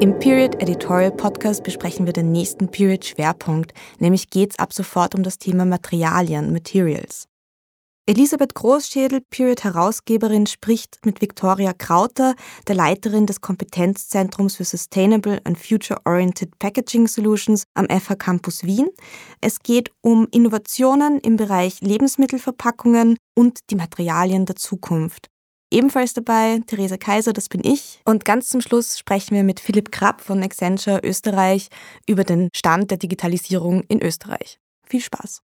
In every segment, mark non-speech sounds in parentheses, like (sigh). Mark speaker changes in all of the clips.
Speaker 1: Im Period Editorial Podcast besprechen wir den nächsten Period Schwerpunkt, nämlich geht's ab sofort um das Thema Materialien, Materials. Elisabeth Großschädel, Period-Herausgeberin, spricht mit Victoria Krauter, der Leiterin des Kompetenzzentrums für Sustainable and Future-Oriented Packaging Solutions am FH Campus Wien. Es geht um Innovationen im Bereich Lebensmittelverpackungen und die Materialien der Zukunft. Ebenfalls dabei Therese Kaiser, das bin ich. Und ganz zum Schluss sprechen wir mit Philipp Krapp von Accenture Österreich über den Stand der Digitalisierung in Österreich. Viel Spaß!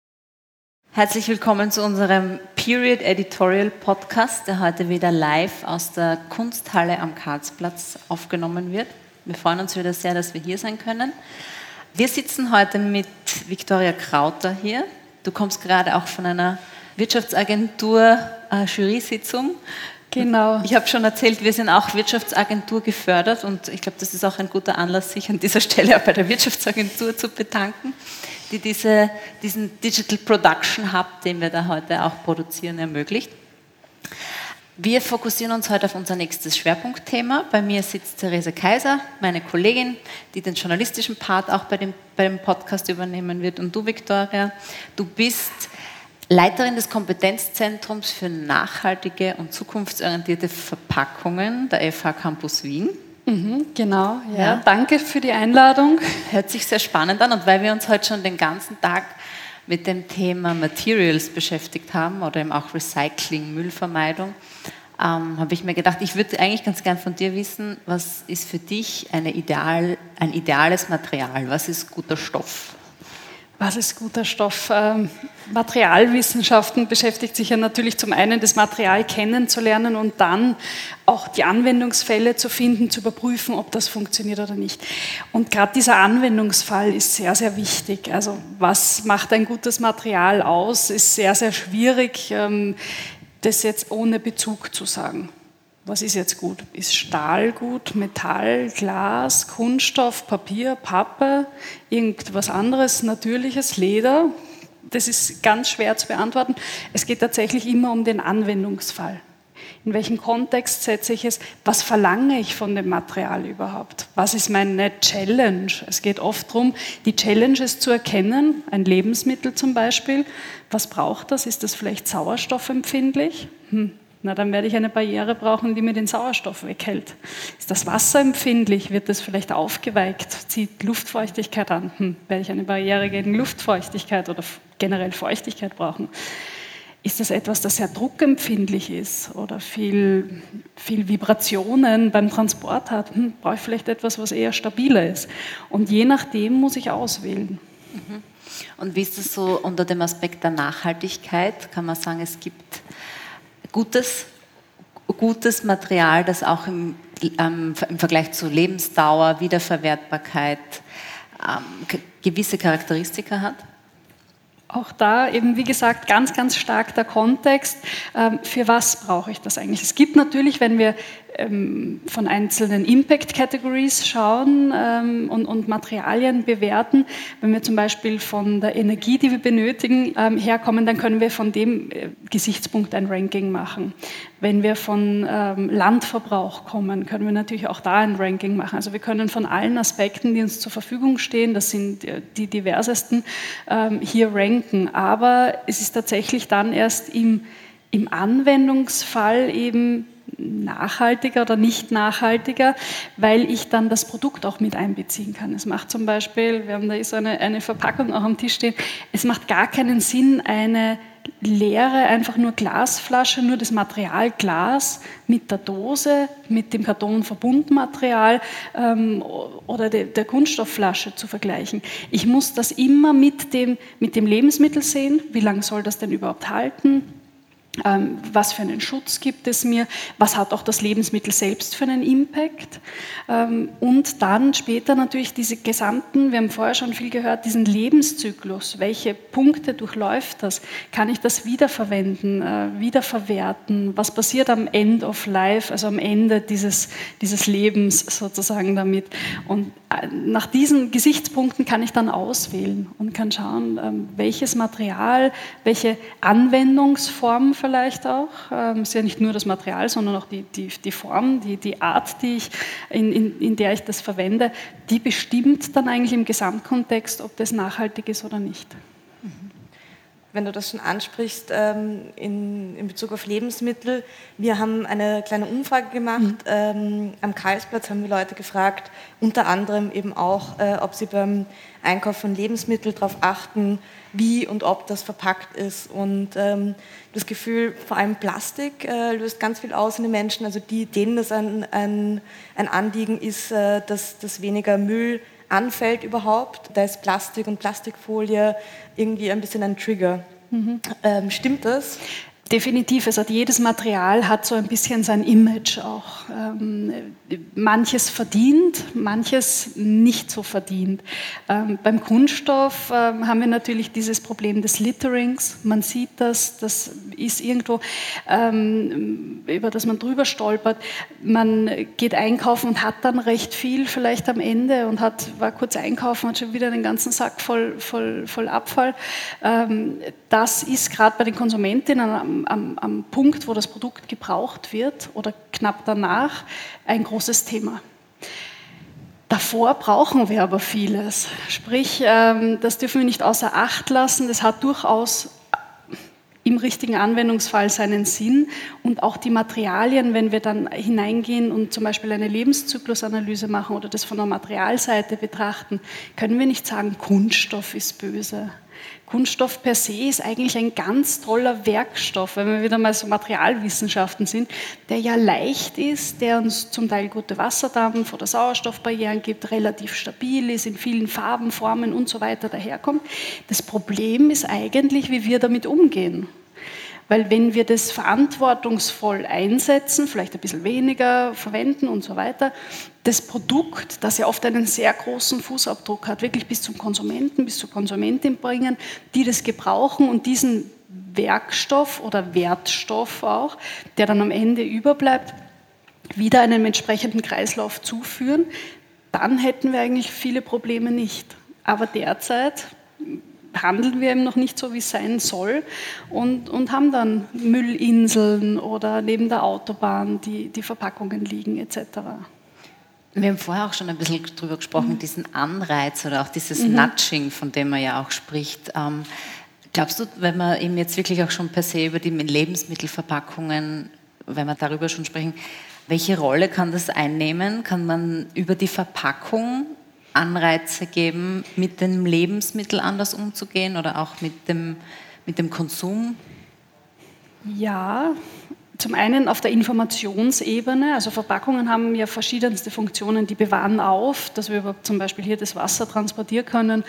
Speaker 2: Herzlich willkommen zu unserem Period Editorial Podcast, der heute wieder live aus der Kunsthalle am Karlsplatz aufgenommen wird. Wir freuen uns wieder sehr, dass wir hier sein können. Wir sitzen heute mit Viktoria Krauter hier. Du kommst gerade auch von einer Wirtschaftsagentur äh. Genau. Ich habe schon erzählt, wir sind auch Wirtschaftsagentur gefördert und ich glaube, das ist auch ein guter Anlass, sich an dieser Stelle auch bei der Wirtschaftsagentur zu bedanken die diese, diesen Digital Production Hub, den wir da heute auch produzieren, ermöglicht. Wir fokussieren uns heute auf unser nächstes Schwerpunktthema. Bei mir sitzt Therese Kaiser, meine Kollegin, die den journalistischen Part auch bei dem, bei dem Podcast übernehmen wird. Und du, Viktoria, du bist Leiterin des Kompetenzzentrums für nachhaltige und zukunftsorientierte Verpackungen der FH Campus Wien.
Speaker 3: Mhm, genau, ja. ja. Danke für die Einladung.
Speaker 2: Hört sich sehr spannend an und weil wir uns heute schon den ganzen Tag mit dem Thema Materials beschäftigt haben oder eben auch Recycling, Müllvermeidung, ähm, habe ich mir gedacht, ich würde eigentlich ganz gern von dir wissen, was ist für dich eine Ideal, ein ideales Material? Was ist guter Stoff?
Speaker 3: Was ist guter Stoff? Ähm, Materialwissenschaften beschäftigt sich ja natürlich zum einen, das Material kennenzulernen und dann auch die Anwendungsfälle zu finden, zu überprüfen, ob das funktioniert oder nicht. Und gerade dieser Anwendungsfall ist sehr, sehr wichtig. Also was macht ein gutes Material aus, ist sehr, sehr schwierig, ähm, das jetzt ohne Bezug zu sagen was ist jetzt gut? Ist Stahl gut, Metall, Glas, Kunststoff, Papier, Pappe, irgendwas anderes, natürliches, Leder? Das ist ganz schwer zu beantworten. Es geht tatsächlich immer um den Anwendungsfall. In welchem Kontext setze ich es? Was verlange ich von dem Material überhaupt? Was ist meine Challenge? Es geht oft darum, die Challenges zu erkennen, ein Lebensmittel zum Beispiel. Was braucht das? Ist das vielleicht sauerstoffempfindlich? Hm na, dann werde ich eine Barriere brauchen, die mir den Sauerstoff weghält. Ist das Wasser empfindlich? Wird das vielleicht aufgeweigt? Zieht Luftfeuchtigkeit an? Hm, werde ich eine Barriere gegen Luftfeuchtigkeit oder generell Feuchtigkeit brauchen? Ist das etwas, das sehr druckempfindlich ist oder viel, viel Vibrationen beim Transport hat? Hm, brauche ich vielleicht etwas, was eher stabiler ist? Und je nachdem muss ich auswählen.
Speaker 2: Mhm. Und wie ist das so unter dem Aspekt der Nachhaltigkeit? Kann man sagen, es gibt gutes, gutes Material, das auch im, ähm, im Vergleich zu Lebensdauer, Wiederverwertbarkeit ähm, gewisse Charakteristika hat?
Speaker 3: Auch da eben, wie gesagt, ganz, ganz stark der Kontext. Ähm, für was brauche ich das eigentlich? Es gibt natürlich, wenn wir ähm, von einzelnen Impact Categories schauen ähm, und, und, Materialien bewerten. Wenn wir zum Beispiel von der Energie, die wir benötigen, ähm, herkommen, dann können wir von dem äh, Gesichtspunkt ein Ranking machen. Wenn wir von ähm, Landverbrauch kommen, können wir natürlich auch da ein Ranking machen. Also wir können von allen Aspekten, die uns zur Verfügung stehen, das sind äh, die diversesten, ähm, hier ranken. Aber es ist tatsächlich dann erst im, im Anwendungsfall eben nachhaltiger oder nicht nachhaltiger, weil ich dann das Produkt auch mit einbeziehen kann. Es macht zum Beispiel, wir haben da so eine, eine Verpackung auch am Tisch stehen, es macht gar keinen Sinn, eine leere, einfach nur Glasflasche, nur das Material Glas mit der Dose, mit dem Kartonverbundmaterial ähm, oder de, der Kunststoffflasche zu vergleichen. Ich muss das immer mit dem, mit dem Lebensmittel sehen. Wie lange soll das denn überhaupt halten? Ähm, was für einen Schutz gibt es mir, was hat auch das Lebensmittel selbst für einen Impact? Ähm, und dann später natürlich diese gesamten, wir haben vorher schon viel gehört, diesen Lebenszyklus, welche Punkte durchläuft das, kann ich das wiederverwenden, äh, wiederverwerten, was passiert am End of Life, also am Ende dieses, dieses Lebens sozusagen damit? Und äh, nach diesen Gesichtspunkten kann ich dann auswählen und kann schauen, ähm, welches Material, welche Anwendungsform vielleicht auch. Ähm, es ist ja nicht nur das Material, sondern auch die, die, die Form, die, die Art, die ich, in, in, in der ich das verwende, die bestimmt dann eigentlich im Gesamtkontext, ob das nachhaltig ist oder nicht
Speaker 1: wenn du das schon ansprichst, ähm, in, in, Bezug auf Lebensmittel. Wir haben eine kleine Umfrage gemacht. Mhm. Ähm, am Karlsplatz haben wir Leute gefragt, unter anderem eben auch, äh, ob sie beim Einkauf von Lebensmitteln darauf achten, wie und ob das verpackt ist. Und ähm, das Gefühl, vor allem Plastik äh, löst ganz viel aus in den Menschen. Also die, denen das ein, ein, ein Anliegen ist, äh, dass, dass weniger Müll anfällt überhaupt. Da ist Plastik und Plastikfolie irgendwie ein bisschen ein Trigger. Mhm. Ähm, stimmt das?
Speaker 3: Definitiv, es hat jedes Material hat so ein bisschen sein Image auch. Ähm, manches verdient, manches nicht so verdient. Ähm, beim Kunststoff ähm, haben wir natürlich dieses Problem des Litterings. Man sieht das, das ist irgendwo, über das man drüber stolpert. Man geht einkaufen und hat dann recht viel vielleicht am Ende und hat, war kurz einkaufen und schon wieder den ganzen Sack voll, voll, voll Abfall. Das ist gerade bei den Konsumentinnen am, am, Punkt, wo das Produkt gebraucht wird oder knapp danach, ein großes Thema. Davor brauchen wir aber vieles. Sprich, ähm, das dürfen wir nicht außer Acht lassen. Das hat durchaus im richtigen Anwendungsfall seinen Sinn und auch die Materialien, wenn wir dann hineingehen und zum Beispiel eine Lebenszyklusanalyse machen oder das von der Materialseite betrachten, können wir nicht sagen, Kunststoff ist böse. Kunststoff per se ist eigentlich ein ganz toller Werkstoff, wenn wir wieder mal so Materialwissenschaften sind, der ja leicht ist, der uns zum Teil gute Wasserdampf oder Sauerstoffbarrieren gibt, relativ stabil ist, in vielen Farben, Formen und so weiter daherkommt. Das Problem ist eigentlich, wie wir damit umgehen. Weil wenn wir das verantwortungsvoll einsetzen, vielleicht ein bisschen weniger verwenden und so weiter, das Produkt, das ja oft einen sehr großen Fußabdruck hat, wirklich bis zum Konsumenten, bis zur Konsumentin bringen, die das gebrauchen und diesen Werkstoff oder Wertstoff auch, der dann am Ende überbleibt, wieder einem entsprechenden Kreislauf zuführen, dann hätten wir eigentlich viele Probleme nicht. Aber derzeit handeln wir eben noch nicht so, wie es sein soll und, und haben dann Müllinseln oder neben der Autobahn die, die Verpackungen liegen etc.
Speaker 2: Wir haben vorher auch schon ein bisschen darüber gesprochen, mhm. diesen Anreiz oder auch dieses mhm. Nudging, von dem man ja auch spricht. Ähm, glaubst du, wenn wir eben jetzt wirklich auch schon per se über die Lebensmittelverpackungen, wenn wir darüber schon sprechen, welche Rolle kann das einnehmen? Kann man über die Verpackung Anreize geben, mit dem Lebensmittel anders umzugehen oder auch mit dem, mit dem Konsum?
Speaker 3: Ja, zum einen auf der Informationsebene, also Verpackungen haben ja verschiedenste Funktionen, die bewahren auf, dass wir zum Beispiel hier das Wasser transportieren können,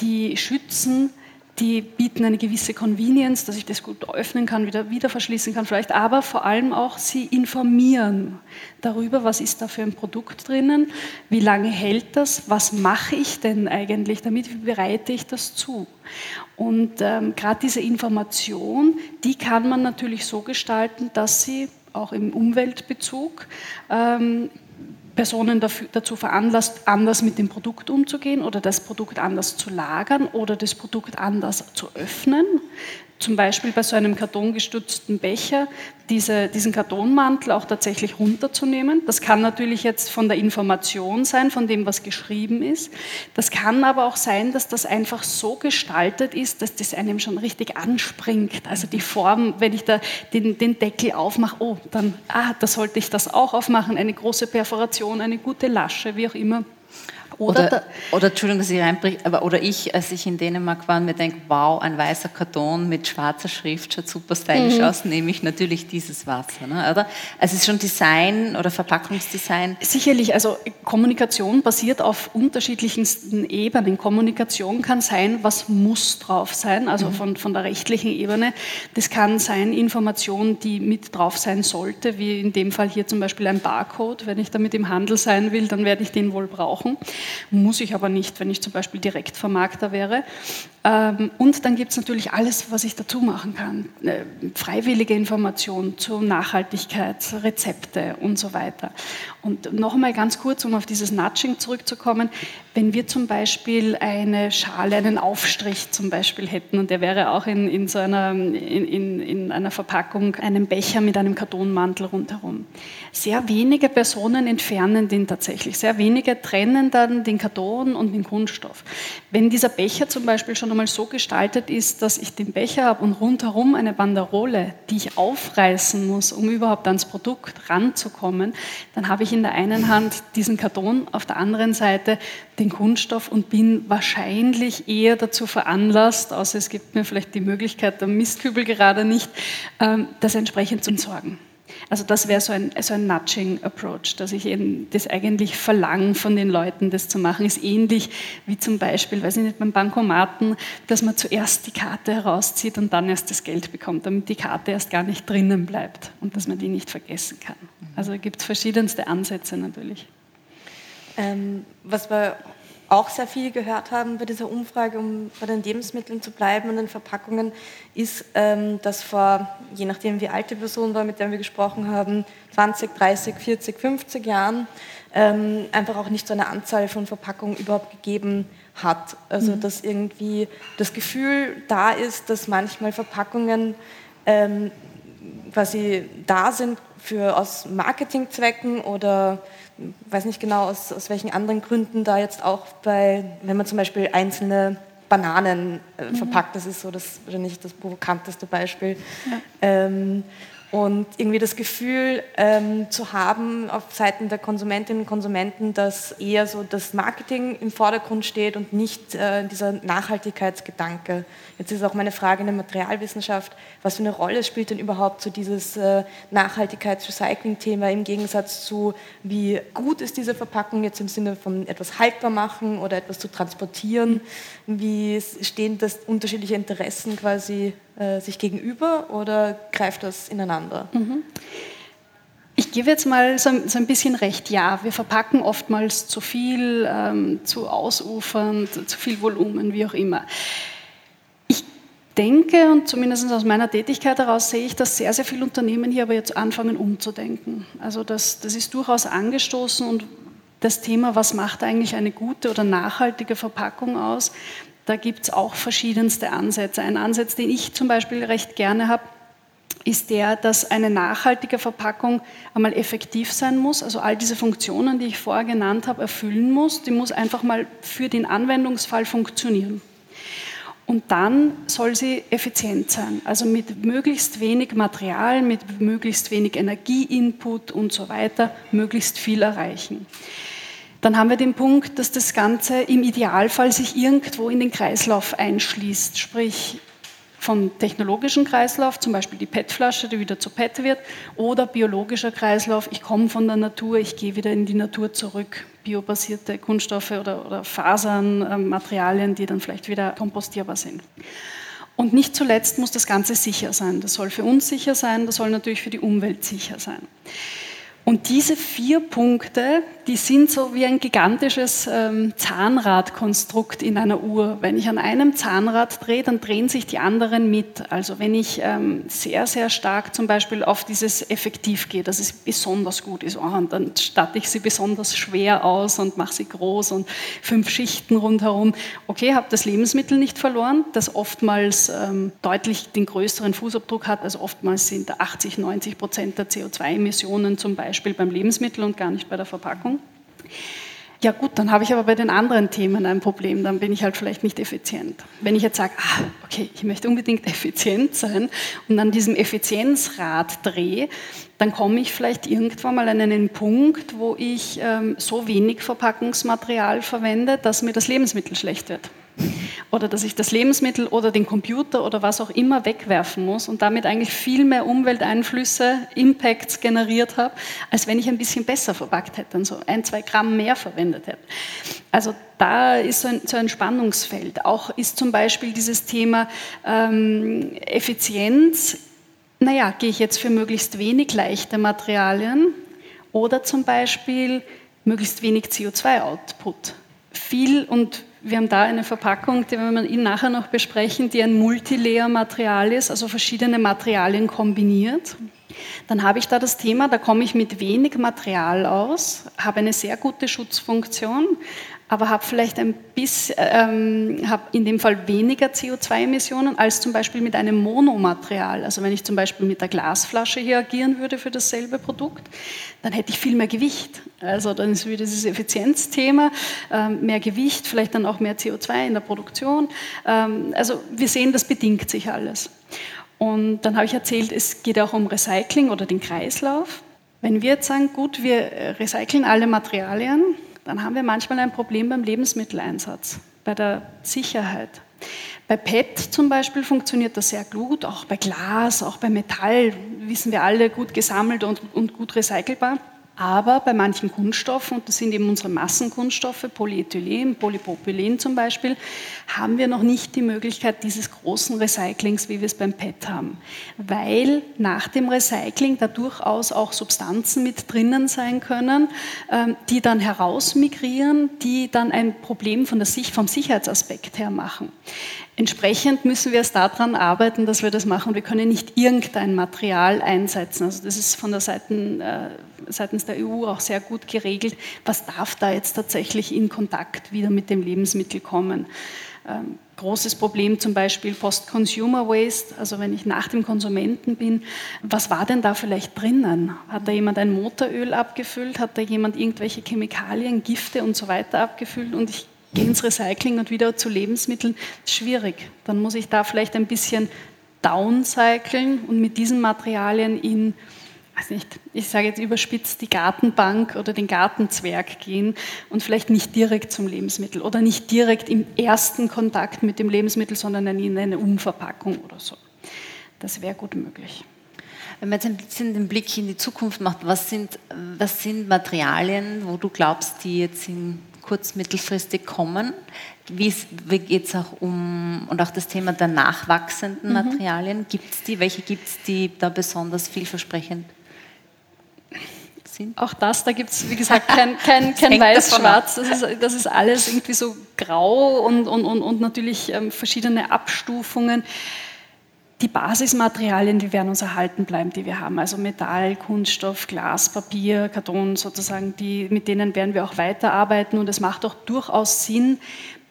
Speaker 3: die schützen die bieten eine gewisse Convenience, dass ich das gut öffnen kann, wieder, wieder verschließen kann vielleicht, aber vor allem auch sie informieren darüber, was ist da für ein Produkt drinnen, wie lange hält das, was mache ich denn eigentlich damit, wie bereite ich das zu. Und ähm, gerade diese Information, die kann man natürlich so gestalten, dass sie auch im Umweltbezug ähm, Personen dafür, dazu veranlasst, anders mit dem Produkt umzugehen oder das Produkt anders zu lagern oder das Produkt anders zu öffnen zum Beispiel bei so einem kartongestützten Becher diese, diesen Kartonmantel auch tatsächlich runterzunehmen. Das kann natürlich jetzt von der Information sein, von dem, was geschrieben ist. Das kann aber auch sein, dass das einfach so gestaltet ist, dass das einem schon richtig anspringt. Also die Form, wenn ich da den, den Deckel aufmache, oh, dann, ah, da sollte ich das auch aufmachen, eine große Perforation, eine gute Lasche, wie auch immer.
Speaker 2: Oder, oder, oder, Entschuldigung, dass ich reinbrich, aber oder ich, als ich in Dänemark war und mir denke, wow, ein weißer Karton mit schwarzer Schrift schaut super stylisch mhm. aus, nehme ich natürlich dieses Wasser. Ne, oder? Also es ist schon Design oder Verpackungsdesign.
Speaker 3: Sicherlich, also Kommunikation basiert auf unterschiedlichsten Ebenen. Kommunikation kann sein, was muss drauf sein, also mhm. von, von der rechtlichen Ebene. Das kann sein Information, die mit drauf sein sollte, wie in dem Fall hier zum Beispiel ein Barcode. Wenn ich damit im Handel sein will, dann werde ich den wohl brauchen. Muss ich aber nicht, wenn ich zum Beispiel Direktvermarkter wäre. Ähm, und dann gibt es natürlich alles, was ich dazu machen kann. Äh, freiwillige Information zu Nachhaltigkeit, Rezepte und so weiter. Und noch einmal ganz kurz, um auf dieses Nudging zurückzukommen. Wenn wir zum Beispiel eine Schale, einen Aufstrich zum Beispiel hätten und der wäre auch in, in so einer, in, in, in einer Verpackung, einem Becher mit einem Kartonmantel rundherum. Sehr wenige Personen entfernen den tatsächlich. Sehr wenige trennen dann den Karton und den Kunststoff. Wenn dieser Becher zum Beispiel schon einmal so gestaltet ist, dass ich den Becher habe und rundherum eine Banderole, die ich aufreißen muss, um überhaupt ans Produkt ranzukommen, dann habe ich in der einen Hand diesen Karton, auf der anderen Seite den Kunststoff und bin wahrscheinlich eher dazu veranlasst, außer es gibt mir vielleicht die Möglichkeit, der Mistkübel gerade nicht, ähm, das entsprechend zu entsorgen. Also das wäre so ein, so ein Nudging-Approach, dass ich eben das eigentlich verlange von den Leuten, das zu machen. Ist ähnlich wie zum Beispiel, weiß ich nicht, beim Bankomaten, dass man zuerst die Karte herauszieht und dann erst das Geld bekommt, damit die Karte erst gar nicht drinnen bleibt und dass man die nicht vergessen kann. Also gibt es verschiedenste Ansätze natürlich.
Speaker 4: Ähm, was wir auch sehr viel gehört haben bei dieser Umfrage, um bei den Lebensmitteln zu bleiben und den Verpackungen, ist, ähm, dass vor, je nachdem wie alt die Person war, mit der wir gesprochen haben, 20, 30, 40, 50 Jahren, ähm, einfach auch nicht so eine Anzahl von Verpackungen überhaupt gegeben hat. Also mhm. dass irgendwie das Gefühl da ist, dass manchmal Verpackungen ähm, quasi da sind für aus Marketingzwecken oder weiß nicht genau aus, aus welchen anderen Gründen da jetzt auch bei, wenn man zum Beispiel einzelne Bananen äh, mhm. verpackt, das ist so das wahrscheinlich das provokanteste Beispiel. Ja. Ähm, und irgendwie das Gefühl ähm, zu haben auf Seiten der Konsumentinnen und Konsumenten, dass eher so das Marketing im Vordergrund steht und nicht äh, dieser Nachhaltigkeitsgedanke. Jetzt ist auch meine Frage in der Materialwissenschaft, was für eine Rolle spielt denn überhaupt so dieses äh, Nachhaltigkeits-Recycling-Thema im Gegensatz zu, wie gut ist diese Verpackung jetzt im Sinne von etwas haltbar machen oder etwas zu transportieren? Wie stehen das unterschiedliche Interessen quasi äh, sich gegenüber oder greift das ineinander? Mhm.
Speaker 3: Ich gebe jetzt mal so, ein bisschen recht. Ja, wir verpacken oftmals zu viel, ähm, zu ausufernd, zu viel Volumen, wie auch immer. Ich denke, und zumindest aus meiner Tätigkeit heraus sehe ich, dass sehr, sehr viele Unternehmen hier aber jetzt anfangen umzudenken. Also das, das ist durchaus angestoßen und das Thema, was macht eigentlich eine gute oder nachhaltige Verpackung aus, da gibt es auch verschiedenste Ansätze. Ein Ansatz, den ich zum Beispiel recht gerne habe, ist der, dass eine nachhaltige Verpackung einmal effektiv sein muss, also all diese Funktionen, die ich vorher genannt habe, erfüllen muss. Die muss einfach mal für den Anwendungsfall funktionieren. Und dann soll sie effizient sein, also mit möglichst wenig Material, mit möglichst wenig Energieinput und so weiter, möglichst viel erreichen. Dann haben wir den Punkt, dass das Ganze im Idealfall sich irgendwo in den Kreislauf einschließt, sprich vom technologischen Kreislauf, zum Beispiel die PET-Flasche, die wieder zu PET wird, oder biologischer Kreislauf, ich komme von der Natur, ich gehe wieder in die Natur zurück, biobasierte Kunststoffe oder, oder Fasern, äh, Materialien, die dann vielleicht wieder kompostierbar sind. Und nicht zuletzt muss das Ganze sicher sein. Das soll für uns sicher sein, das soll natürlich für die Umwelt sicher sein. Und diese vier Punkte, die sind so wie ein gigantisches ähm, Zahnradkonstrukt in einer Uhr. Wenn ich an einem Zahnrad drehe, dann drehen sich die anderen mit. Also wenn ich ähm, sehr, sehr stark zum Beispiel auf dieses Effektiv gehe, dass es besonders gut ist, oh, und dann statte ich sie besonders schwer aus und mache sie groß und fünf Schichten rundherum. Okay, habe das Lebensmittel nicht verloren, das oftmals ähm, deutlich den größeren Fußabdruck hat. Also oftmals sind 80, 90 Prozent der CO2-Emissionen zum Beispiel Beispiel beim Lebensmittel und gar nicht bei der Verpackung. Ja gut, dann habe ich aber bei den anderen Themen ein Problem, dann bin ich halt vielleicht nicht effizient. Wenn ich jetzt sage, ah, okay, ich möchte unbedingt (laughs) effizient sein und an diesem Effizienzrad drehe, dann komme ich vielleicht irgendwann mal an einen Punkt, wo ich ähm, so wenig Verpackungsmaterial verwende, dass mir das Lebensmittel schlecht wird oder dass ich das Lebensmittel oder den Computer oder was auch immer wegwerfen muss und damit eigentlich viel mehr Umwelteinflüsse, Impacts generiert habe, als wenn ich ein bisschen besser verpackt hätte und so ein, zwei Gramm mehr verwendet hätte. Also da ist so ein, so ein Spannungsfeld. Auch ist zum Beispiel dieses Thema ähm, Effizienz, naja, gehe ich jetzt für möglichst wenig leichte Materialien oder zum Beispiel möglichst wenig CO2-Output. Viel und wir haben da eine Verpackung, die werden wir Ihnen nachher noch besprechen, die ein Multilayer-Material ist, also verschiedene Materialien kombiniert. Dann habe ich da das Thema, da komme ich mit wenig Material aus, habe eine sehr gute Schutzfunktion, aber habe vielleicht ein bisschen, ähm, habe in dem Fall weniger CO2-Emissionen als zum Beispiel mit einem Monomaterial. Also wenn ich zum Beispiel mit der Glasflasche hier agieren würde für dasselbe Produkt, dann hätte ich viel mehr Gewicht. Also dann ist wieder dieses Effizienzthema, ähm, mehr Gewicht, vielleicht dann auch mehr CO2 in der Produktion. Ähm, also wir sehen, das bedingt sich alles. Und dann habe ich erzählt, es geht auch um Recycling oder den Kreislauf. Wenn wir jetzt sagen, gut, wir recyceln alle Materialien, dann haben wir manchmal ein Problem beim Lebensmitteleinsatz, bei der Sicherheit. Bei PET zum Beispiel funktioniert das sehr gut, auch bei Glas, auch bei Metall, wissen wir alle, gut gesammelt und, und gut recycelbar. Aber bei manchen Kunststoffen, und das sind eben unsere Massenkunststoffe, Polyethylen, Polypropylen zum Beispiel, haben wir noch nicht die Möglichkeit dieses großen Recyclings, wie wir es beim PET haben. Weil nach dem Recycling da durchaus auch Substanzen mit drinnen sein können, ähm, die dann herausmigrieren, die dann ein Problem von der Sicht, vom Sicherheitsaspekt her machen. Entsprechend müssen wir es daran arbeiten, dass wir das machen. Wir können nicht irgendein Material einsetzen. Also das ist von der Seiten, äh, seitens der EU auch sehr gut geregelt. Was darf da jetzt tatsächlich in Kontakt wieder mit dem Lebensmittel kommen? Ähm, großes Problem zum Beispiel Post-Consumer Waste, also wenn ich nach dem Konsumenten bin, was war denn da vielleicht drinnen? Hat da jemand ein Motoröl abgefüllt? Hat da jemand irgendwelche Chemikalien, Gifte und so weiter abgefüllt? Und ich ins Recycling und wieder zu Lebensmitteln, schwierig. Dann muss ich da vielleicht ein bisschen downcyclen und mit diesen Materialien in, weiß nicht, ich sage jetzt überspitzt, die Gartenbank oder den Gartenzwerg gehen und vielleicht nicht direkt zum Lebensmittel oder nicht direkt im ersten Kontakt mit dem Lebensmittel, sondern in eine Umverpackung oder so. Das wäre gut möglich.
Speaker 2: Wenn man jetzt ein bisschen den Blick in die Zukunft macht, was sind, was sind Materialien, wo du glaubst, die jetzt in kurz-, mittelfristig kommen. Wie, wie geht es auch um, und auch das Thema der nachwachsenden mhm. Materialien, gibt es die? Welche gibt es, die da besonders vielversprechend sind?
Speaker 3: Auch das, da gibt es, wie gesagt, kein, (laughs) kein, kein Weiß-Schwarz. Das ist, das ist alles irgendwie so grau und, und, und, und natürlich ähm, verschiedene Abstufungen die Basismaterialien, die werden uns erhalten bleiben, die wir haben. Also Metall, Kunststoff, Glas, Papier, Karton sozusagen, die, mit denen werden wir auch weiterarbeiten. Und es macht auch durchaus Sinn,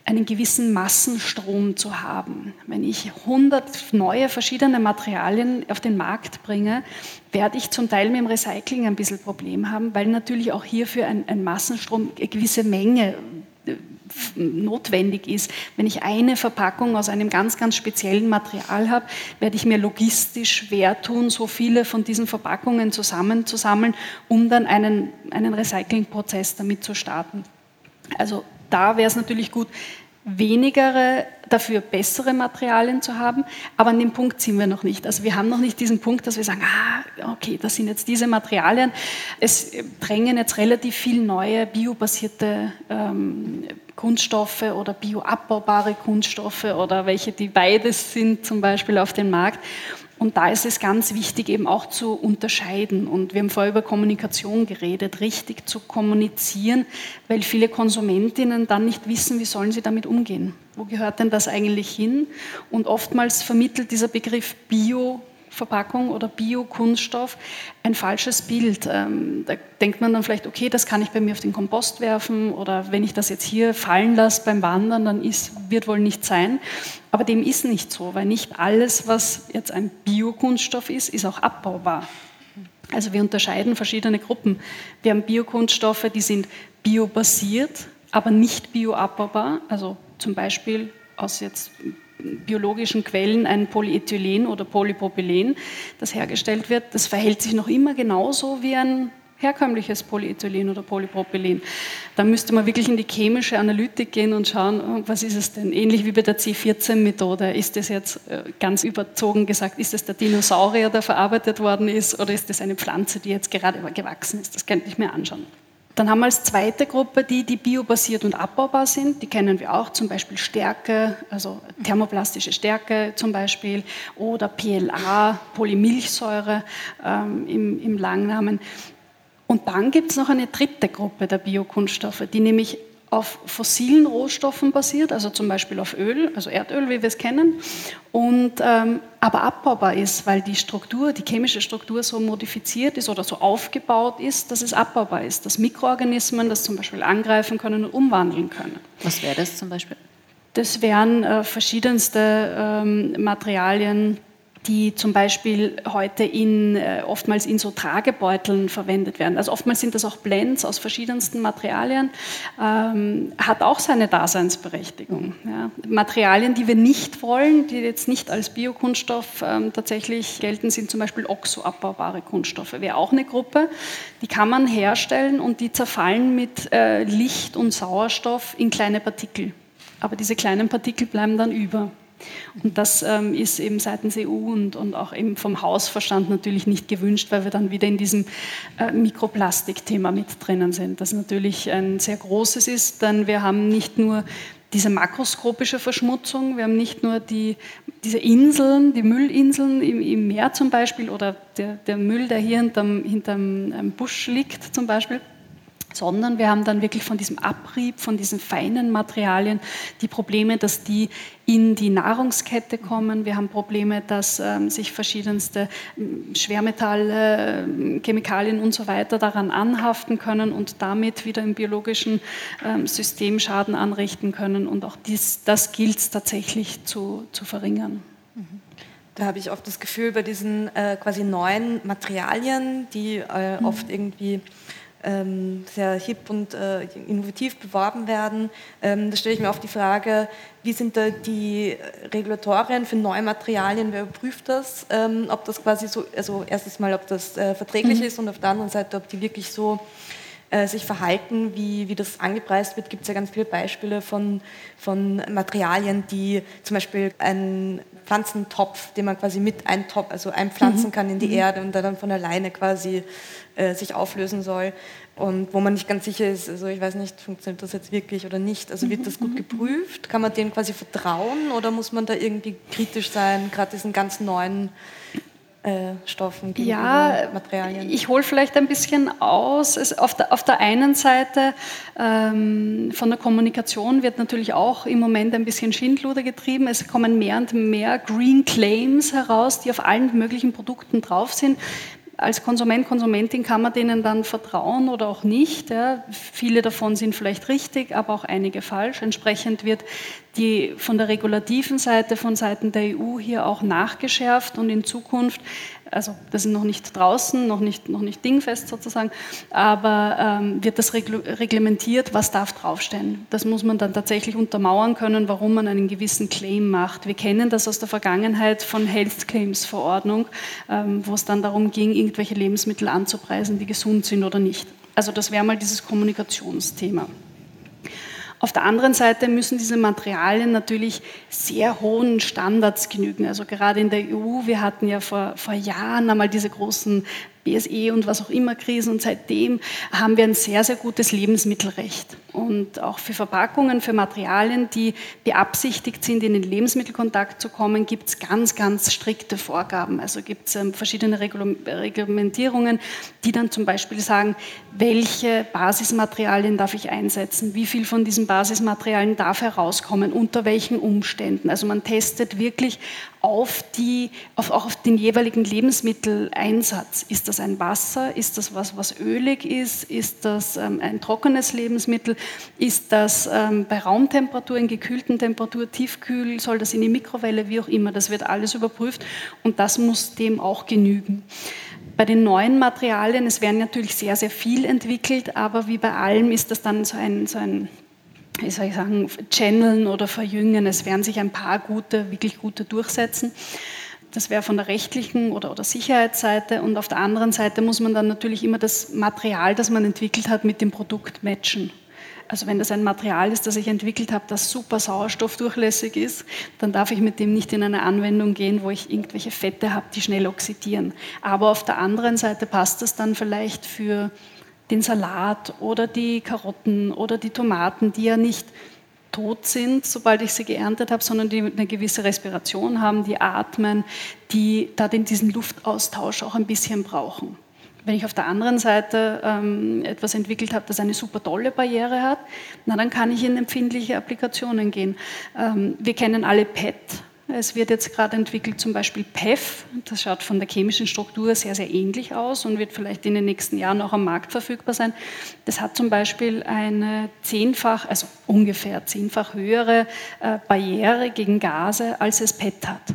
Speaker 3: einen gewissen Massenstrom zu haben. Wenn ich 100 neue verschiedene Materialien auf den Markt bringe, werde ich zum Teil mit dem Recycling ein bisschen Problem haben, weil natürlich auch hierfür ein, ein Massenstrom eine gewisse Menge notwendig ist. Wenn ich eine Verpackung aus einem ganz, ganz speziellen Material habe, werde ich mir logistisch schwer tun, so viele von diesen Verpackungen zusammenzusammeln, um dann einen, einen Recyclingprozess damit zu starten. Also da wäre es natürlich gut, wenigere, dafür bessere Materialien zu haben, aber an dem Punkt sind wir noch nicht. Also wir haben noch nicht diesen Punkt, dass wir sagen, ah, okay, das sind jetzt diese Materialien. Es drängen jetzt relativ viele neue biobasierte ähm, Kunststoffe oder bioabbaubare Kunststoffe oder welche, die beides sind, zum Beispiel auf den Markt. Und da ist es ganz wichtig, eben auch zu unterscheiden. Und wir haben vorher über Kommunikation geredet, richtig zu kommunizieren, weil viele Konsumentinnen dann nicht wissen, wie sollen sie damit umgehen. Wo gehört denn das eigentlich hin? Und oftmals vermittelt dieser Begriff Bio Verpackung oder Biokunststoff ein falsches Bild. Ähm, da denkt man dann vielleicht, okay, das kann ich bei mir auf den Kompost werfen oder wenn ich das jetzt hier fallen lasse beim Wandern, dann ist, wird wohl nicht sein. Aber dem ist nicht so, weil nicht alles, was jetzt ein Biokunststoff ist, ist auch abbaubar. Also wir unterscheiden verschiedene Gruppen. Wir haben Biokunststoffe, die sind biobasiert, aber nicht bioabbaubar. Also zum Beispiel aus jetzt biologischen Quellen ein Polyethylen oder Polypropylen, das hergestellt wird, das verhält sich noch immer genauso wie ein herkömmliches Polyethylen oder Polypropylen. Da müsste man wirklich in die chemische Analytik gehen und schauen, oh, was ist es denn? Ähnlich wie bei der C14-Methode. Ist das jetzt äh, ganz überzogen gesagt, ist es der Dinosaurier, der verarbeitet worden ist, oder ist es eine Pflanze, die jetzt gerade gewachsen ist? Das könnte ich mir anschauen. Dann haben wir als zweite Gruppe die, die biobasiert und abbaubar sind. Die kennen wir auch, zum Beispiel Stärke, also thermoplastische Stärke zum Beispiel, oder PLA, Polymilchsäure ähm, im, im Langnamen. Und dann gibt es noch eine dritte Gruppe der Biokunststoffe, die nämlich auf fossilen Rohstoffen basiert, also zum Beispiel auf Öl, also Erdöl, wie wir es kennen, und, ähm, aber abbaubar ist, weil die Struktur, die chemische Struktur so modifiziert ist oder so aufgebaut ist, dass es abbaubar ist, dass Mikroorganismen das zum Beispiel angreifen können und umwandeln können.
Speaker 2: Was wäre das zum Beispiel?
Speaker 3: Das wären äh, verschiedenste ähm, Materialien, die zum Beispiel heute in, äh, oftmals in so Tragebeuteln verwendet werden. Also oftmals sind das auch Blends aus verschiedensten Materialien, ähm, hat auch seine Daseinsberechtigung. Ja. Materialien, die wir nicht wollen, die jetzt nicht als Biokunststoff ähm, tatsächlich gelten, sind zum Beispiel oxoabbaubare Kunststoffe. Wäre auch eine Gruppe, die kann man herstellen und die zerfallen mit äh, Licht und Sauerstoff in kleine Partikel. Aber diese kleinen Partikel bleiben dann über. Und das ähm, ist eben seitens EU und, und auch eben vom Hausverstand natürlich nicht gewünscht, weil wir dann wieder in diesem äh, Mikroplastik-Thema mit drinnen sind, das natürlich ein sehr großes ist, denn wir haben nicht nur diese makroskopische Verschmutzung, wir haben nicht nur die, diese Inseln, die Müllinseln im, im Meer zum Beispiel oder der, der Müll, der hier hinterm, hinterm ähm, Busch liegt zum Beispiel, sondern wir haben dann wirklich von diesem Abrieb, von diesen feinen Materialien die Probleme, dass die in die Nahrungskette kommen. Wir haben Probleme, dass ähm, sich verschiedenste ähm, Schwermetalle, ähm, Chemikalien und so weiter daran anhaften können und damit wieder im biologischen ähm, System Schaden anrichten können. Und auch dies, das gilt es tatsächlich zu, zu verringern.
Speaker 1: Da habe ich oft das Gefühl, bei diesen äh, quasi neuen Materialien, die äh, mhm. oft irgendwie sehr hip und äh, innovativ beworben werden. Ähm, da stelle ich mir auch die Frage, wie sind da die Regulatorien für neue Materialien, wer überprüft das, ähm, ob das quasi so, also erstens mal, ob das äh, verträglich mhm. ist und auf der anderen Seite, ob die wirklich so äh, sich verhalten, wie, wie das angepreist wird, gibt es ja ganz viele Beispiele von, von Materialien, die zum Beispiel ein Pflanzentopf, den man quasi mit eintopf, also einpflanzen mhm. kann in die mhm. Erde und der dann von alleine quasi äh, sich auflösen soll und wo man nicht ganz sicher ist, also ich weiß nicht, funktioniert das jetzt wirklich oder nicht. Also wird das gut mhm. geprüft? Kann man denen quasi vertrauen oder muss man da irgendwie kritisch sein, gerade diesen ganz neuen äh, Stoffen,
Speaker 3: ja, Materialien? Ich hole vielleicht ein bisschen aus. Es, auf, der, auf der einen Seite ähm, von der Kommunikation wird natürlich auch im Moment ein bisschen Schindluder getrieben. Es kommen mehr und mehr Green Claims heraus, die auf allen möglichen Produkten drauf sind als Konsument, Konsumentin kann man denen dann vertrauen oder auch nicht. Ja. Viele davon sind vielleicht richtig, aber auch einige falsch. Entsprechend wird die von der regulativen Seite, von Seiten der EU hier auch nachgeschärft und in Zukunft also das ist noch nicht draußen, noch nicht, noch nicht dingfest sozusagen, aber ähm, wird das reglementiert, was darf draufstehen. Das muss man dann tatsächlich untermauern können, warum man einen gewissen Claim macht. Wir kennen das aus der Vergangenheit von Health Claims Verordnung, ähm, wo es dann darum ging, irgendwelche Lebensmittel anzupreisen, die gesund sind oder nicht. Also das wäre mal dieses Kommunikationsthema. Auf der anderen Seite müssen diese Materialien natürlich sehr hohen Standards genügen. Also gerade in der EU, wir hatten ja vor, vor Jahren einmal diese großen BSE und was auch immer Krisen und seitdem haben wir ein sehr, sehr gutes Lebensmittelrecht. Und auch für Verpackungen, für Materialien, die beabsichtigt sind, in den Lebensmittelkontakt zu kommen, gibt es ganz, ganz strikte Vorgaben. Also gibt es ähm, verschiedene Reglementierungen, die dann zum Beispiel sagen, welche Basismaterialien darf ich einsetzen, wie viel von diesen Basismaterialien darf herauskommen, unter welchen Umständen. Also man testet wirklich auf, die, auf, auch auf den jeweiligen Lebensmitteleinsatz. Ist das ein Wasser? Ist das was, was ölig ist? Ist das ähm, ein trockenes Lebensmittel? Ist das ähm, bei Raumtemperatur, in gekühlten Temperatur, tiefkühl? Soll das in die Mikrowelle? Wie auch immer. Das wird alles überprüft und das muss dem auch genügen. Bei den neuen Materialien, es werden natürlich sehr, sehr viel entwickelt, aber wie bei allem ist das dann so ein, so ein wie soll ich sagen, channeln oder verjüngen. Es werden sich ein paar gute, wirklich gute durchsetzen. Das wäre von der rechtlichen oder, oder Sicherheitsseite. Und auf der anderen Seite muss man dann natürlich immer das Material, das man entwickelt hat, mit dem Produkt matchen. Also wenn das ein Material ist, das ich entwickelt habe, das super sauerstoffdurchlässig ist, dann darf ich mit dem nicht in eine Anwendung gehen, wo ich irgendwelche Fette habe, die schnell oxidieren. Aber auf der anderen Seite passt das dann vielleicht für den Salat oder die Karotten oder die Tomaten, die ja nicht tot sind, sobald ich sie geerntet habe, sondern die eine gewisse Respiration haben, die atmen, die da diesen Luftaustausch auch ein bisschen brauchen. Wenn ich auf der anderen Seite ähm, etwas entwickelt habe, das eine super tolle Barriere hat, na, dann kann ich in empfindliche Applikationen gehen. Ähm, wir kennen alle PET. Es wird jetzt gerade entwickelt zum Beispiel PEF. Das schaut von der chemischen Struktur sehr, sehr ähnlich aus und wird vielleicht in den nächsten Jahren auch am Markt verfügbar sein. Das hat zum Beispiel eine zehnfach, also ungefähr zehnfach höhere äh, Barriere gegen Gase, als es PET hat.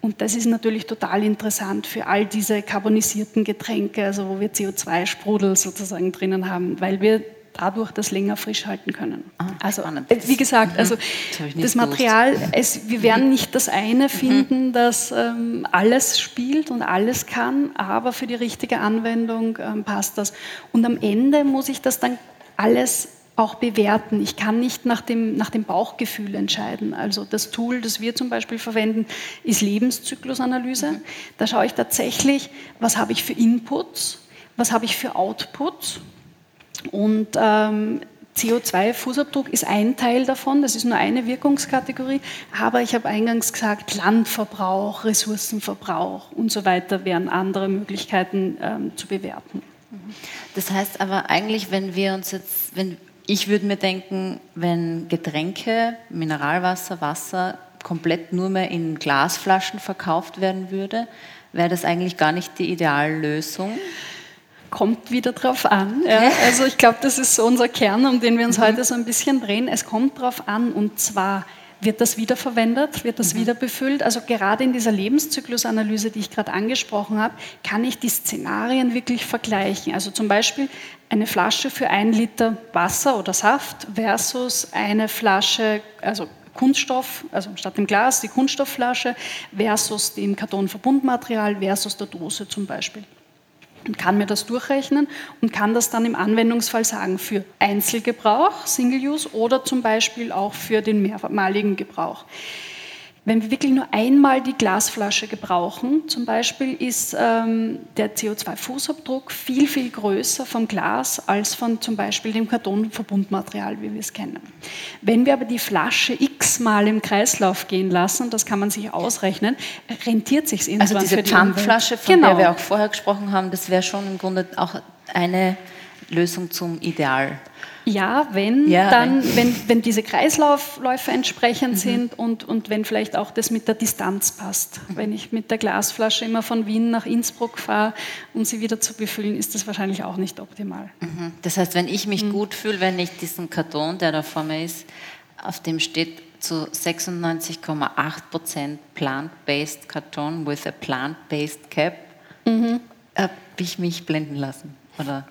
Speaker 3: Und das ist natürlich total interessant für all diese carbonisierten Getränke, also wo wir CO2-Sprudel sozusagen drinnen haben, weil wir dadurch das länger frisch halten können. Ah, also wie gesagt, also das, das Material, es, wir werden nicht das eine mhm. finden, mhm. das ähm, alles spielt und alles kann, aber für die richtige Anwendung ähm, passt das. Und am Ende muss ich das dann alles auch bewerten. Ich kann nicht nach dem, nach dem Bauchgefühl entscheiden. Also das Tool, das wir zum Beispiel verwenden, ist Lebenszyklusanalyse. Mhm. Da schaue ich tatsächlich, was habe ich für Inputs, was habe ich für Outputs. Und ähm, CO2-Fußabdruck ist ein Teil davon, das ist nur eine Wirkungskategorie, aber ich habe eingangs gesagt, Landverbrauch, Ressourcenverbrauch und so weiter wären andere Möglichkeiten ähm, zu bewerten.
Speaker 2: Das heißt aber eigentlich, wenn wir uns jetzt, wenn ich würde mir denken, wenn Getränke, Mineralwasser, Wasser komplett nur mehr in Glasflaschen verkauft werden würde, wäre das eigentlich gar nicht die Ideallösung.
Speaker 3: Kommt wieder drauf an. Ja. Also ich glaube, das ist so unser Kern, um den wir uns mhm. heute so ein bisschen drehen. Es kommt drauf an und zwar wird das wiederverwendet? Wird das mhm. wieder befüllt? Also gerade in dieser Lebenszyklusanalyse, die ich gerade angesprochen habe, kann ich die Szenarien wirklich vergleichen. Also zum Beispiel eine Flasche für ein Liter Wasser oder Saft versus eine Flasche, also Kunststoff, also statt dem Glas die Kunststoffflasche versus dem Kartonverbundmaterial versus der Dose zum Beispiel und kann mir das durchrechnen und kann das dann im Anwendungsfall sagen für Einzelgebrauch, Single Use oder zum Beispiel auch für den mehrmaligen Gebrauch. Wenn wir wirklich nur einmal die Glasflasche gebrauchen, zum Beispiel, ist ähm, der CO2-Fußabdruck viel, viel größer vom Glas als von zum Beispiel dem Kartonverbundmaterial, wie wir es kennen. Wenn wir aber die Flasche x-mal im Kreislauf gehen lassen, das kann man sich ausrechnen, rentiert sich es
Speaker 2: Also diese Pumpflasche, von genau. der wir auch vorher gesprochen haben, das wäre schon im Grunde auch eine Lösung zum Ideal.
Speaker 3: Ja, wenn, ja, dann, wenn, wenn diese Kreislaufläufe entsprechend mhm. sind und, und wenn vielleicht auch das mit der Distanz passt. Mhm. Wenn ich mit der Glasflasche immer von Wien nach Innsbruck fahre, um sie wieder zu befüllen, ist das wahrscheinlich auch nicht optimal.
Speaker 2: Mhm. Das heißt, wenn ich mich mhm. gut fühle, wenn ich diesen Karton, der da vor mir ist, auf dem steht zu 96,8% plant-based Karton with a plant-based cap, mhm. habe ich mich blenden lassen. Oder?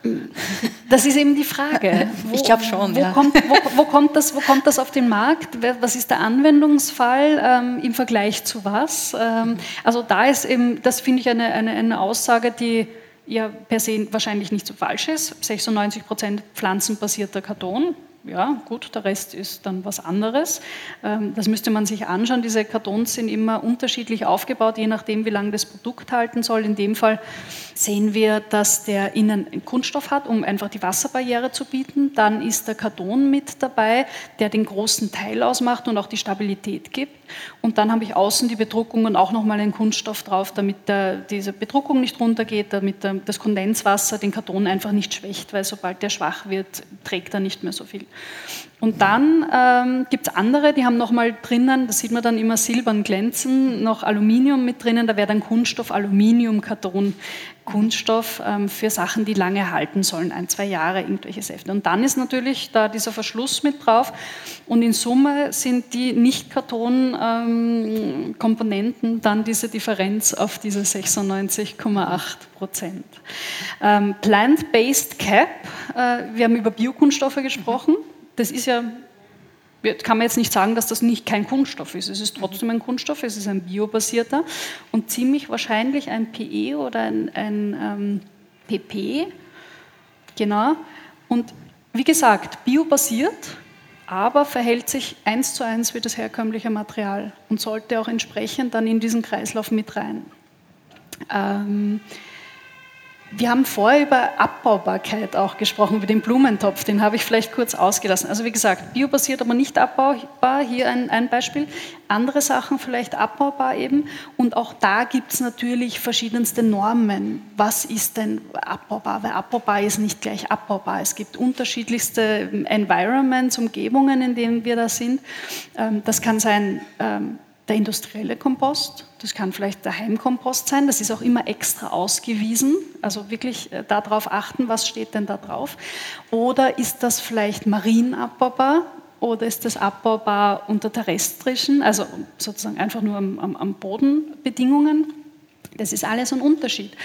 Speaker 3: Das ist eben die Frage. (laughs)
Speaker 2: Wo, ich glaube schon.
Speaker 3: Wo, ja. kommt, wo, wo, kommt das, wo kommt das auf den Markt? Was ist der Anwendungsfall ähm, im Vergleich zu was? Ähm, also da ist eben, das finde ich eine, eine, eine Aussage, die ja per se wahrscheinlich nicht so falsch ist. 96 Prozent pflanzenbasierter Karton, ja, gut, der Rest ist dann was anderes. Ähm, das müsste man sich anschauen. Diese Kartons sind immer unterschiedlich aufgebaut, je nachdem, wie lange das Produkt halten soll. In dem Fall sehen wir, dass der innen Kunststoff hat, um einfach die Wasserbarriere zu bieten. Dann ist der Karton mit dabei, der den großen Teil ausmacht und auch die Stabilität gibt. Und dann habe ich außen die Bedruckung und auch nochmal einen Kunststoff drauf, damit der, diese Bedruckung nicht runtergeht, damit der, das Kondenswasser den Karton einfach nicht schwächt, weil sobald der schwach wird, trägt er nicht mehr so viel. Und dann ähm, gibt es andere, die haben nochmal drinnen, das sieht man dann immer silbern glänzen, noch Aluminium mit drinnen, da wäre dann Kunststoff, Aluminium, Karton, Kunststoff ähm, für Sachen, die lange halten sollen, ein, zwei Jahre, irgendwelche Säfte. Und dann ist natürlich da dieser Verschluss mit drauf und in Summe sind die Nicht-Karton-Komponenten ähm, dann diese Differenz auf diese 96,8 Prozent. Ähm, Plant-Based Cap, äh, wir haben über Biokunststoffe gesprochen das ist ja, kann man jetzt nicht sagen, dass das nicht kein Kunststoff ist. Es ist trotzdem ein Kunststoff, es ist ein biobasierter und ziemlich wahrscheinlich ein PE oder ein, ein ähm, PP. Genau. Und wie gesagt, biobasiert, aber verhält sich eins zu eins wie das herkömmliche Material und sollte auch entsprechend dann in diesen Kreislauf mit rein. Ähm, Wir haben vorher über Abbaubarkeit auch gesprochen, über den Blumentopf, den habe ich vielleicht kurz ausgelassen. Also wie gesagt, biobasiert, aber nicht abbaubar, hier ein, ein Beispiel. Andere Sachen vielleicht abbaubar eben. Und auch da gibt es natürlich verschiedenste Normen. Was ist denn abbaubar? Weil abbaubar ist nicht gleich abbaubar. Es gibt unterschiedlichste Environments, Umgebungen, in denen wir da sind. Ähm, das kann sein ähm, der industrielle Kompost, das kann vielleicht der Heimkompost sein, das ist auch immer extra ausgewiesen, also wirklich äh, darauf achten, was steht denn da drauf. Oder ist das vielleicht marienabbaubar oder ist das abbaubar unter terrestrischen, also sozusagen einfach nur am, am, am Bodenbedingungen? Das ist alles ein Unterschied.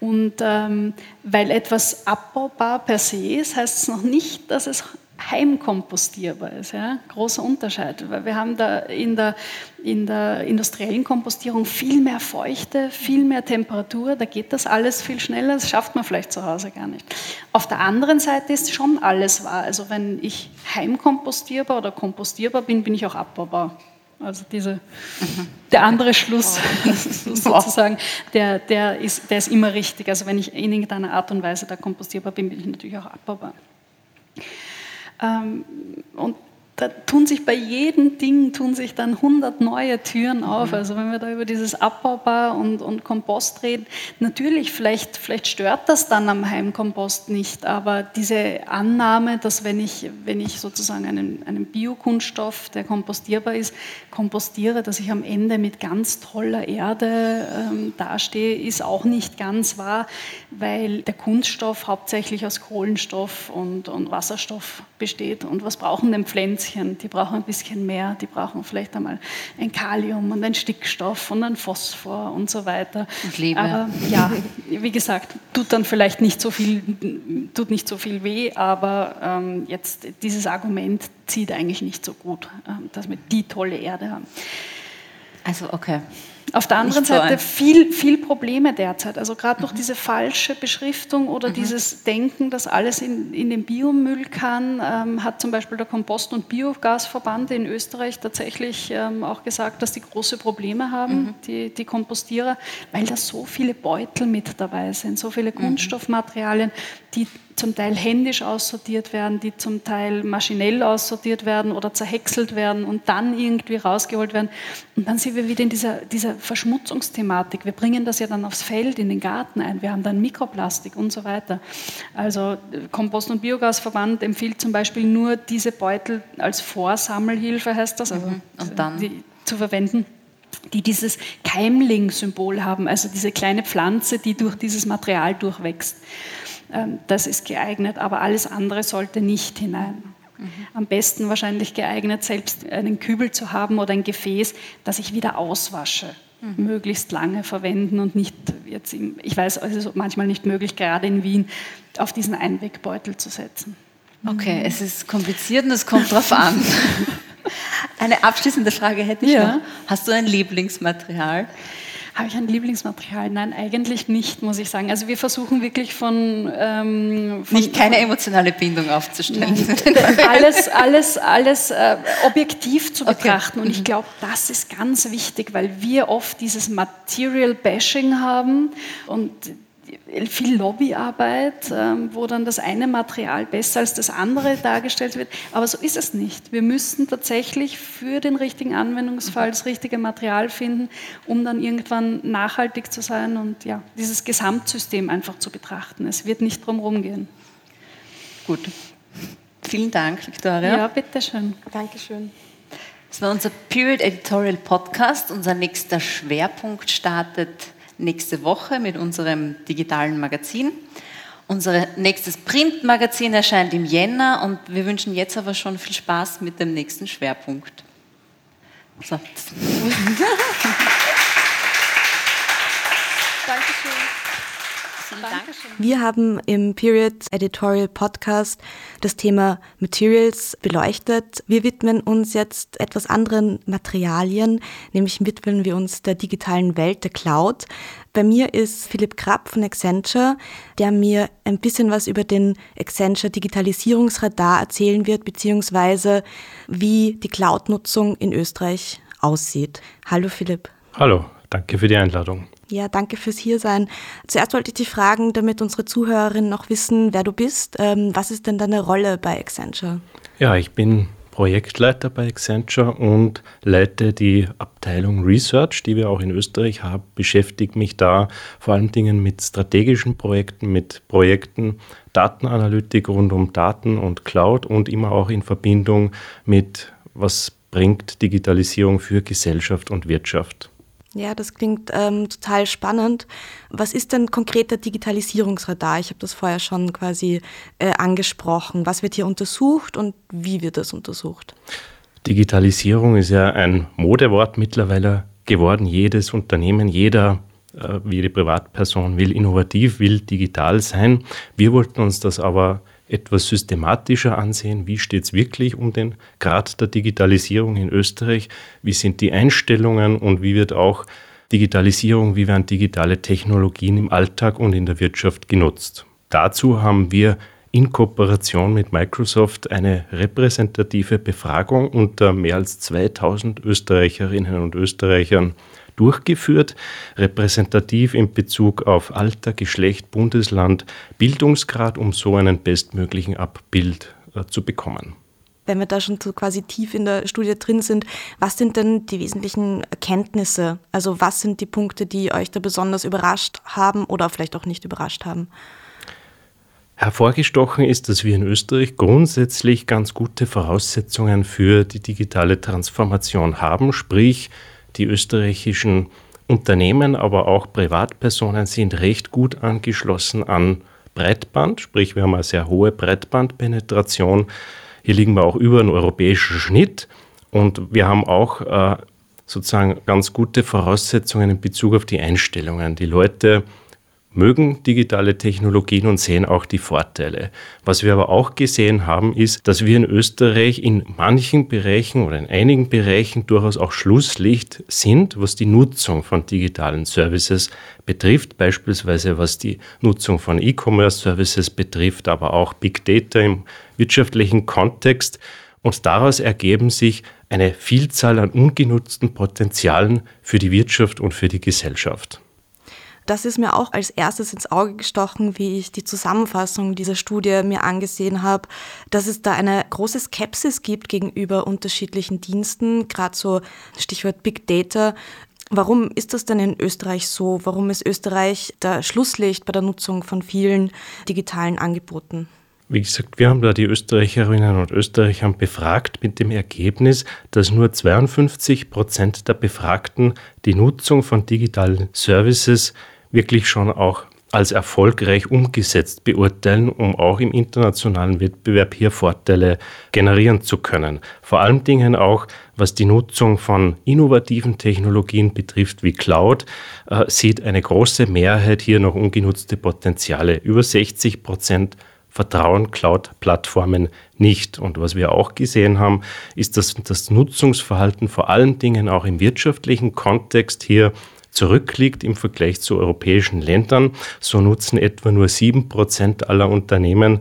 Speaker 3: Und ähm, weil etwas abbaubar per se ist, heißt es noch nicht, dass es heimkompostierbar ist. Ja? Großer Unterschied, weil wir haben da in der, in der industriellen Kompostierung viel mehr Feuchte, viel mehr Temperatur, da geht das alles viel schneller, das schafft man vielleicht zu Hause gar nicht. Auf der anderen Seite ist schon alles wahr. Also wenn ich heimkompostierbar oder kompostierbar bin, bin ich auch abbaubar. Also diese, mhm. der andere Schluss (laughs) (laughs) sozusagen, der, der, ist, der ist immer richtig. Also wenn ich in irgendeiner Art und Weise da kompostierbar bin, bin ich natürlich auch abbaubar. Ähm, und da tun sich bei jedem Ding tun sich dann 100 neue Türen auf. Mhm. Also wenn wir da über dieses Abbaubar und, und Kompost reden, natürlich, vielleicht, vielleicht stört das dann am Heimkompost nicht, aber diese Annahme, dass wenn ich, wenn ich sozusagen einen, einen Biokunststoff, der kompostierbar ist, kompostiere, dass ich am Ende mit ganz toller Erde ähm, dastehe, ist auch nicht ganz wahr, weil der Kunststoff hauptsächlich aus Kohlenstoff und, und Wasserstoff besteht. Und was brauchen denn Pflänzchen? Bisschen, die brauchen ein bisschen mehr, die brauchen vielleicht einmal ein Kalium und ein Stickstoff und ein Phosphor und so weiter.
Speaker 2: Und Liebe.
Speaker 3: Aber ja, wie gesagt, tut dann vielleicht nicht so viel, tut nicht so viel weh, aber ähm, jetzt dieses Argument zieht eigentlich nicht so gut, äh, dass wir die tolle Erde haben.
Speaker 2: Also okay.
Speaker 3: Auf der anderen Seite viel, viel Probleme derzeit. Also gerade durch mhm. diese falsche Beschriftung oder mhm. dieses Denken, dass alles in, in den Biomüll kann, ähm, hat zum Beispiel der Kompost- und Biogasverband in Österreich tatsächlich ähm, auch gesagt, dass die große Probleme haben, mhm. die, die Kompostierer, weil da so viele Beutel mit dabei sind, so viele mhm. Kunststoffmaterialien, die zum Teil händisch aussortiert werden, die zum Teil maschinell aussortiert werden oder zerhäckselt werden und dann irgendwie rausgeholt werden. Und dann sind wir wieder in dieser, dieser Verschmutzungsthematik. Wir bringen das ja dann aufs Feld, in den Garten ein. Wir haben dann Mikroplastik und so weiter. Also Kompost- und Biogasverband empfiehlt zum Beispiel nur diese Beutel als Vorsammelhilfe, heißt das, also mhm. und dann? Die, zu verwenden die dieses Keimling-Symbol haben, also diese kleine Pflanze, die durch dieses Material durchwächst. Ähm, das ist geeignet, aber alles andere sollte nicht hinein. Mhm. Am besten wahrscheinlich geeignet, selbst einen Kübel zu haben oder ein Gefäß, das ich wieder auswasche. Mhm. Möglichst lange verwenden und nicht jetzt, im, ich weiß, es ist manchmal nicht möglich, gerade in Wien, auf diesen Einwegbeutel zu setzen.
Speaker 2: Okay, mhm. es ist kompliziert und es kommt drauf an. (laughs) Eine abschließende Frage hätte ich ja. noch. Hast du ein Lieblingsmaterial?
Speaker 3: Habe ich ein Lieblingsmaterial? Nein, eigentlich nicht, muss ich sagen. Also wir versuchen wirklich von... Ähm,
Speaker 2: von nicht keine emotionale Bindung aufzustellen. (laughs)
Speaker 3: alles alles, alles äh, objektiv zu betrachten. Okay. Und ich mhm. glaube, das ist ganz wichtig, weil wir oft dieses Material-Bashing haben und viel Lobbyarbeit, ähm, wo dann das eine Material besser als das andere dargestellt wird. Aber so ist es nicht. Wir müssen tatsächlich für den richtigen Anwendungsfall das richtige Material finden, um dann irgendwann nachhaltig zu sein und ja, dieses Gesamtsystem einfach zu betrachten. Es wird nicht drum herum gehen.
Speaker 2: Gut. Vielen Dank, Victoria.
Speaker 3: Ja, bitteschön.
Speaker 2: Dankeschön. Das war unser Period Editorial Podcast. Unser nächster Schwerpunkt startet nächste Woche mit unserem digitalen Magazin. Unser nächstes Printmagazin erscheint im Jänner und wir wünschen jetzt aber schon viel Spaß mit dem nächsten Schwerpunkt. So. (laughs)
Speaker 1: Dankeschön. Wir haben im Period Editorial Podcast das Thema Materials beleuchtet. Wir widmen uns jetzt etwas anderen Materialien, nämlich widmen wir uns der digitalen Welt, der Cloud. Bei mir ist Philipp Krapp von Accenture, der mir ein bisschen was über den Accenture Digitalisierungsradar erzählen wird, beziehungsweise wie die Cloud-Nutzung in Österreich aussieht. Hallo Philipp.
Speaker 5: Hallo, danke für die Einladung.
Speaker 1: Ja, danke fürs Hiersein. Zuerst wollte ich dich fragen, damit unsere Zuhörerinnen noch wissen, wer du bist. Ähm, was ist denn deine Rolle bei Accenture?
Speaker 5: Ja, ich bin Projektleiter bei Accenture und leite die Abteilung Research, die wir auch in Österreich haben, beschäftige mich da vor allen Dingen mit strategischen Projekten, mit Projekten Datenanalytik rund um Daten und Cloud und immer auch in Verbindung mit, was bringt Digitalisierung für Gesellschaft und Wirtschaft.
Speaker 1: Ja, das klingt ähm, total spannend. Was ist denn konkret der Digitalisierungsradar? Ich habe das vorher schon quasi äh, angesprochen. Was wird hier untersucht und wie wird das untersucht?
Speaker 5: Digitalisierung ist ja ein Modewort mittlerweile geworden. Jedes Unternehmen, jeder, äh, jede Privatperson will innovativ, will digital sein. Wir wollten uns das aber etwas systematischer ansehen, wie steht es wirklich um den Grad der Digitalisierung in Österreich, wie sind die Einstellungen und wie wird auch Digitalisierung, wie werden digitale Technologien im Alltag und in der Wirtschaft genutzt. Dazu haben wir in Kooperation mit Microsoft eine repräsentative Befragung unter mehr als 2000 Österreicherinnen und Österreichern durchgeführt, repräsentativ in Bezug auf Alter, Geschlecht, Bundesland, Bildungsgrad, um so einen bestmöglichen Abbild äh, zu bekommen.
Speaker 1: Wenn wir da schon so quasi tief in der Studie drin sind, was sind denn die wesentlichen Erkenntnisse? Also was sind die Punkte, die euch da besonders überrascht haben oder vielleicht auch nicht überrascht haben?
Speaker 5: Hervorgestochen ist, dass wir in Österreich grundsätzlich ganz gute Voraussetzungen für die digitale Transformation haben, sprich die österreichischen Unternehmen, aber auch Privatpersonen sind recht gut angeschlossen an Breitband, sprich wir haben eine sehr hohe Breitbandpenetration. Hier liegen wir auch über den europäischen Schnitt und wir haben auch äh, sozusagen ganz gute Voraussetzungen in Bezug auf die Einstellungen. Die Leute mögen digitale Technologien und sehen auch die Vorteile. Was wir aber auch gesehen haben, ist, dass wir in Österreich in manchen Bereichen oder in einigen Bereichen durchaus auch Schlusslicht sind, was die Nutzung von digitalen Services betrifft, beispielsweise was die Nutzung von E-Commerce-Services betrifft, aber auch Big Data im wirtschaftlichen Kontext. Und daraus ergeben sich eine Vielzahl an ungenutzten Potenzialen für die Wirtschaft und für die Gesellschaft.
Speaker 1: Das ist mir auch als erstes ins Auge gestochen, wie ich die Zusammenfassung dieser Studie mir angesehen habe, dass es da eine große Skepsis gibt gegenüber unterschiedlichen Diensten, gerade so Stichwort Big Data. Warum ist das denn in Österreich so? Warum ist Österreich der Schlusslicht bei der Nutzung von vielen digitalen Angeboten?
Speaker 5: Wie gesagt, wir haben da die Österreicherinnen und Österreicher befragt mit dem Ergebnis, dass nur 52 Prozent der Befragten die Nutzung von digitalen Services wirklich schon auch als erfolgreich umgesetzt beurteilen, um auch im internationalen Wettbewerb hier Vorteile generieren zu können. Vor allen Dingen auch, was die Nutzung von innovativen Technologien betrifft, wie Cloud, äh, sieht eine große Mehrheit hier noch ungenutzte Potenziale. Über 60 Prozent vertrauen Cloud-Plattformen nicht. Und was wir auch gesehen haben, ist, dass das Nutzungsverhalten vor allen Dingen auch im wirtschaftlichen Kontext hier zurückliegt im Vergleich zu europäischen Ländern. So nutzen etwa nur sieben Prozent aller Unternehmen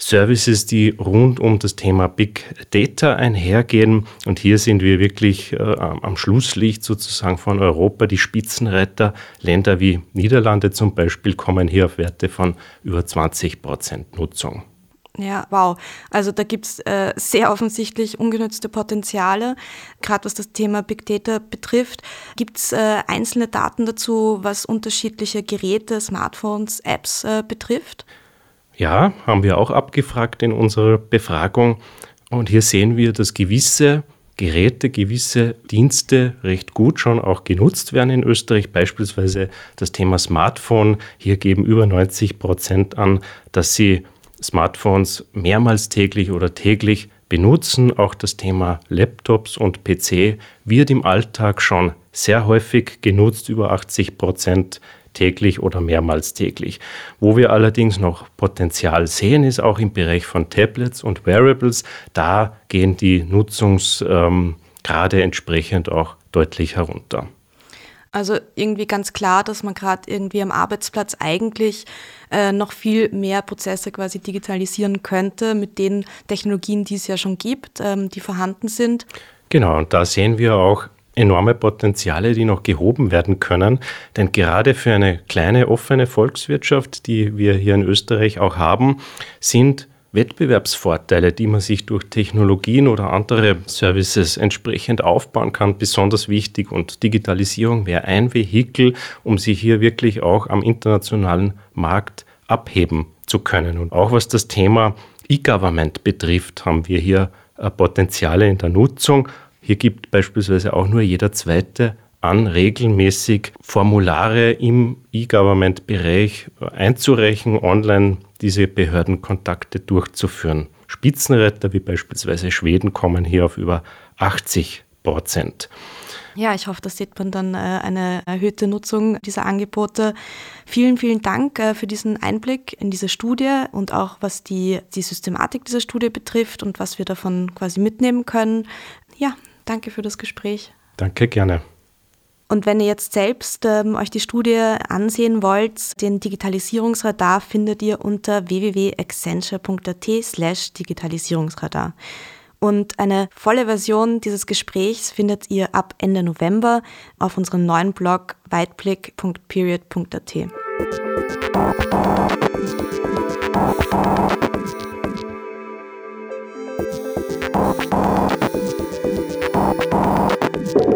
Speaker 5: Services, die rund um das Thema Big Data einhergehen. Und hier sind wir wirklich äh, am Schlusslicht sozusagen von Europa. Die Spitzenreiter, Länder wie Niederlande zum Beispiel, kommen hier auf Werte von über 20 Prozent Nutzung.
Speaker 1: Ja, wow. Also da gibt es äh, sehr offensichtlich ungenutzte Potenziale, gerade was das Thema Big Data betrifft. Gibt es äh, einzelne Daten dazu, was unterschiedliche Geräte, Smartphones, Apps äh, betrifft?
Speaker 5: Ja, haben wir auch abgefragt in unserer Befragung. Und hier sehen wir, dass gewisse Geräte, gewisse Dienste recht gut schon auch genutzt werden in Österreich. Beispielsweise das Thema Smartphone. Hier geben über 90 Prozent an, dass sie Smartphones mehrmals täglich oder täglich benutzen. Auch das Thema Laptops und PC wird im Alltag schon sehr häufig genutzt. Über 80 Prozent täglich oder mehrmals täglich. Wo wir allerdings noch Potenzial sehen, ist auch im Bereich von Tablets und Wearables. Da gehen die Nutzungsgrade ähm, entsprechend auch deutlich herunter.
Speaker 1: Also irgendwie ganz klar, dass man gerade irgendwie am Arbeitsplatz eigentlich äh, noch viel mehr Prozesse quasi digitalisieren könnte mit den Technologien, die es ja schon gibt, ähm, die vorhanden sind.
Speaker 5: Genau, und da sehen wir auch enorme Potenziale, die noch gehoben werden können. Denn gerade für eine kleine offene Volkswirtschaft, die wir hier in Österreich auch haben, sind Wettbewerbsvorteile, die man sich durch Technologien oder andere Services entsprechend aufbauen kann, besonders wichtig. Und Digitalisierung wäre ein Vehikel, um sich hier wirklich auch am internationalen Markt abheben zu können. Und auch was das Thema E-Government betrifft, haben wir hier äh, Potenziale in der Nutzung. Hier gibt beispielsweise auch nur jeder zweite an, regelmäßig Formulare im E-Government-Bereich einzureichen, online diese Behördenkontakte durchzuführen. Spitzenretter wie beispielsweise Schweden kommen hier auf über 80 Prozent.
Speaker 1: Ja, ich hoffe, da sieht man dann äh, eine erhöhte Nutzung dieser Angebote. Vielen, vielen Dank äh, für diesen Einblick in diese Studie und auch was die, die Systematik dieser Studie betrifft und was wir davon quasi mitnehmen können. Ja, danke für das Gespräch.
Speaker 5: Danke, gerne.
Speaker 1: Und wenn ihr jetzt selbst ähm, euch die Studie ansehen wollt, den Digitalisierungsradar findet ihr unter www.accenture.at slash Digitalisierungsradar. Und eine volle Version dieses Gesprächs findet ihr ab Ende November auf unserem neuen Blog weitblick.period.at. Thank